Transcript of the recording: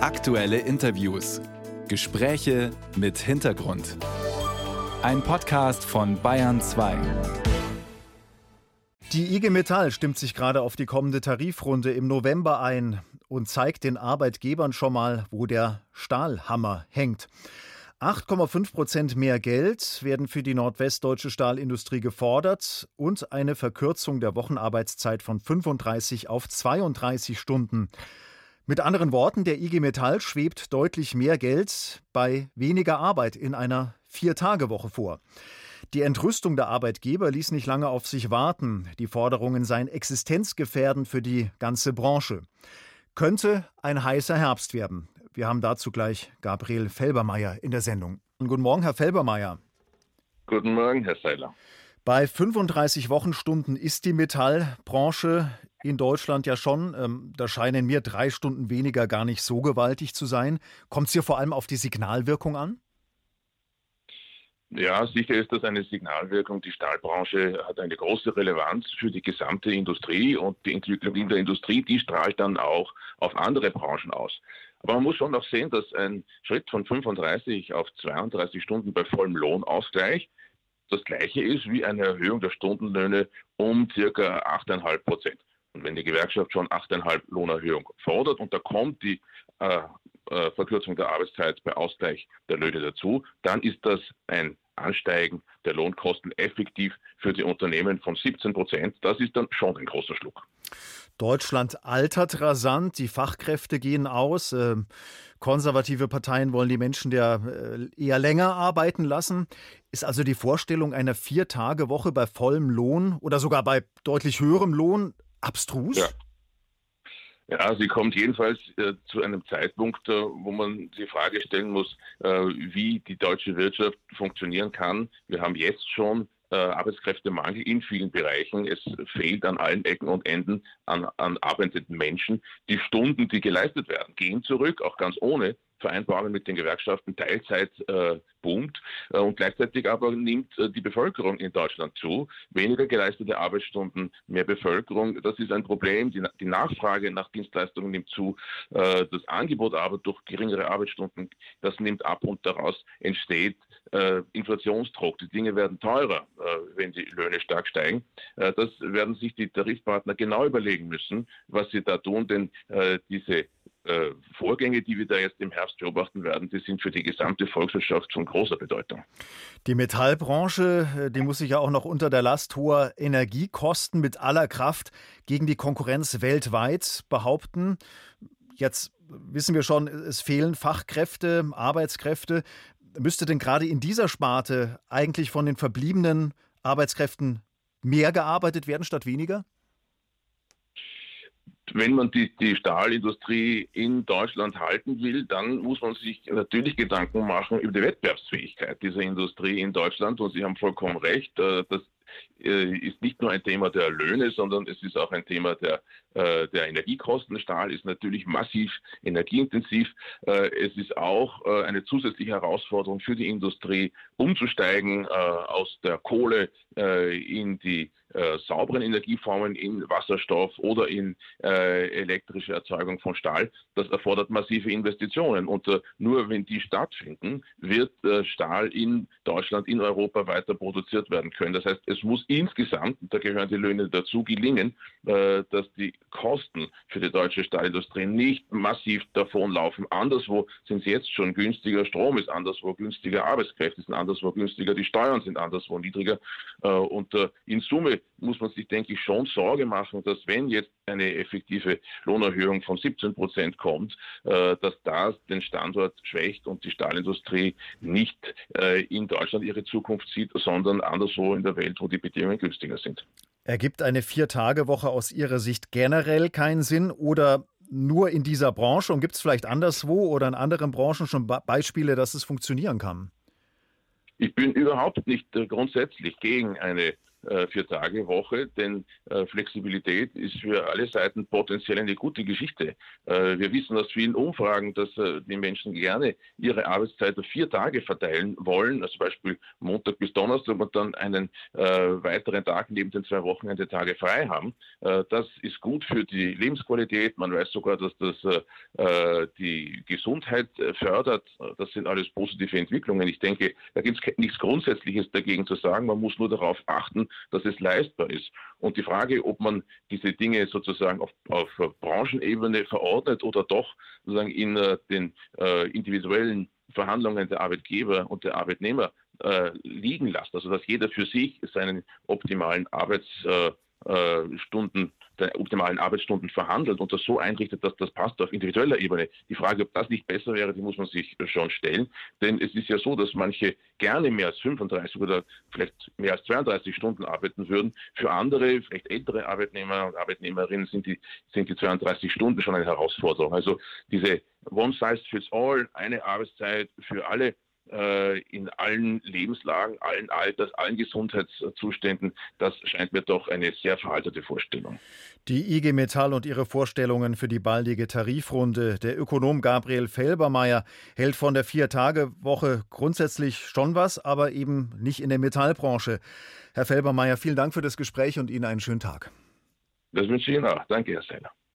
Aktuelle Interviews. Gespräche mit Hintergrund. Ein Podcast von Bayern 2. Die IG Metall stimmt sich gerade auf die kommende Tarifrunde im November ein und zeigt den Arbeitgebern schon mal, wo der Stahlhammer hängt. 8,5 Prozent mehr Geld werden für die nordwestdeutsche Stahlindustrie gefordert und eine Verkürzung der Wochenarbeitszeit von 35 auf 32 Stunden. Mit anderen Worten, der IG Metall schwebt deutlich mehr Geld bei weniger Arbeit in einer Vier-Tage-Woche vor. Die Entrüstung der Arbeitgeber ließ nicht lange auf sich warten. Die Forderungen seien existenzgefährdend für die ganze Branche. Könnte ein heißer Herbst werden. Wir haben dazu gleich Gabriel Felbermeier in der Sendung. Guten Morgen, Herr Felbermeier. Guten Morgen, Herr Seiler. Bei 35 Wochenstunden ist die Metallbranche in Deutschland ja schon. Ähm, da scheinen mir drei Stunden weniger gar nicht so gewaltig zu sein. Kommt es hier vor allem auf die Signalwirkung an? Ja, sicher ist das eine Signalwirkung. Die Stahlbranche hat eine große Relevanz für die gesamte Industrie und die Entwicklung in der Industrie, die strahlt dann auch auf andere Branchen aus. Aber man muss schon noch sehen, dass ein Schritt von 35 auf 32 Stunden bei vollem Lohnausgleich das gleiche ist wie eine Erhöhung der Stundenlöhne um circa 8,5 Prozent. Wenn die Gewerkschaft schon 8,5 Lohnerhöhung fordert und da kommt die äh, äh, Verkürzung der Arbeitszeit bei Ausgleich der Löhne dazu, dann ist das ein Ansteigen der Lohnkosten effektiv für die Unternehmen von 17 Prozent. Das ist dann schon ein großer Schluck. Deutschland altert rasant, die Fachkräfte gehen aus. Äh, konservative Parteien wollen die Menschen ja äh, eher länger arbeiten lassen. Ist also die Vorstellung einer Vier-Tage-Woche bei vollem Lohn oder sogar bei deutlich höherem Lohn abstrus? Ja. Ja, sie kommt jedenfalls äh, zu einem Zeitpunkt, äh, wo man die Frage stellen muss, äh, wie die deutsche Wirtschaft funktionieren kann. Wir haben jetzt schon äh, Arbeitskräftemangel in vielen Bereichen. Es fehlt an allen Ecken und Enden an, an arbeitenden Menschen. Die Stunden, die geleistet werden, gehen zurück, auch ganz ohne Vereinbarungen mit den Gewerkschaften Teilzeit äh, boomt äh, und gleichzeitig aber nimmt äh, die Bevölkerung in Deutschland zu. Weniger geleistete Arbeitsstunden, mehr Bevölkerung, das ist ein Problem. Die, die Nachfrage nach Dienstleistungen nimmt zu, äh, das Angebot aber durch geringere Arbeitsstunden, das nimmt ab und daraus entsteht äh, Inflationsdruck. Die Dinge werden teurer, äh, wenn die Löhne stark steigen. das werden sich die Tarifpartner genau überlegen müssen, was sie da tun, denn diese äh, Vorgänge, die wir da jetzt im Herbst beobachten werden, die sind für die gesamte Volkswirtschaft von großer Bedeutung. Die Metallbranche, äh, die muss sich ja auch noch unter der Last hoher Energiekosten mit aller Kraft gegen die Konkurrenz weltweit behaupten. Jetzt wissen wir schon, es fehlen Fachkräfte, Arbeitskräfte. Müsste denn gerade in dieser Sparte eigentlich von den verbliebenen Arbeitskräften mehr gearbeitet werden statt weniger? Wenn man die, die Stahlindustrie in Deutschland halten will, dann muss man sich natürlich Gedanken machen über die Wettbewerbsfähigkeit dieser Industrie in Deutschland. Und Sie haben vollkommen recht, äh, das äh, ist nicht nur ein Thema der Löhne, sondern es ist auch ein Thema der, äh, der Energiekosten. Stahl ist natürlich massiv energieintensiv. Es ist auch eine zusätzliche Herausforderung für die Industrie, umzusteigen aus der Kohle in die äh, sauberen Energieformen in Wasserstoff oder in äh, elektrische Erzeugung von Stahl. Das erfordert massive Investitionen. Und äh, nur wenn die stattfinden, wird äh, Stahl in Deutschland, in Europa weiter produziert werden können. Das heißt, es muss insgesamt, da gehören die Löhne dazu, gelingen, äh, dass die Kosten für die deutsche Stahlindustrie nicht massiv davonlaufen. Anderswo sind sie jetzt schon günstiger, Strom ist anderswo günstiger, Arbeitskräfte sind anderswo günstiger, die Steuern sind anderswo niedriger. Äh, und in Summe muss man sich, denke ich, schon Sorge machen, dass wenn jetzt eine effektive Lohnerhöhung von 17 Prozent kommt, äh, dass das den Standort schwächt und die Stahlindustrie nicht äh, in Deutschland ihre Zukunft sieht, sondern anderswo in der Welt, wo die Bedingungen günstiger sind. Ergibt eine Vier-Tage-Woche aus Ihrer Sicht generell keinen Sinn oder nur in dieser Branche und gibt es vielleicht anderswo oder in anderen Branchen schon Beispiele, dass es funktionieren kann? Ich bin überhaupt nicht äh, grundsätzlich gegen eine äh, Vier-Tage-Woche, denn äh, Flexibilität ist für alle Seiten potenziell eine gute Geschichte. Äh, wir wissen aus vielen Umfragen, dass die Menschen gerne ihre Arbeitszeit auf vier Tage verteilen wollen, also zum Beispiel Montag bis Donnerstag und dann einen weiteren Tag neben den zwei Wochenende-Tage frei haben. das ist gut für die Lebensqualität. Man weiß sogar, dass das die Gesundheit fördert. Das sind alles positive Entwicklungen. Ich denke, da gibt es nichts Grundsätzliches dagegen zu sagen. Man muss nur darauf achten, dass es leistbar ist. Und die Frage, ob man diese Dinge sozusagen auf, auf Branchenebene verordnet oder doch sozusagen in äh, den äh, individuellen Verhandlungen der Arbeitgeber und der Arbeitnehmer äh, liegen lässt. Also dass jeder für sich seinen optimalen Arbeitsstunden äh, der optimalen Arbeitsstunden verhandelt und das so einrichtet, dass das passt auf individueller Ebene. Die Frage, ob das nicht besser wäre, die muss man sich schon stellen. Denn es ist ja so, dass manche gerne mehr als 35 oder vielleicht mehr als 32 Stunden arbeiten würden. Für andere, vielleicht ältere Arbeitnehmer und Arbeitnehmerinnen sind die, sind die 32 Stunden schon eine Herausforderung. Also diese One Size Fits All, eine Arbeitszeit für alle, äh, in allen Lebenslagen, allen Alters, allen Gesundheitszuständen. Das scheint mir doch eine sehr veraltete Vorstellung. Die IG Metall und ihre Vorstellungen für die baldige Tarifrunde. Der Ökonom Gabriel Felbermeier hält von der Vier-Tage-Woche grundsätzlich schon was, aber eben nicht in der Metallbranche. Herr Felbermeier, vielen Dank für das Gespräch und Ihnen einen schönen Tag. Das wünsche ich Ihnen auch. Danke, Herr Steiner.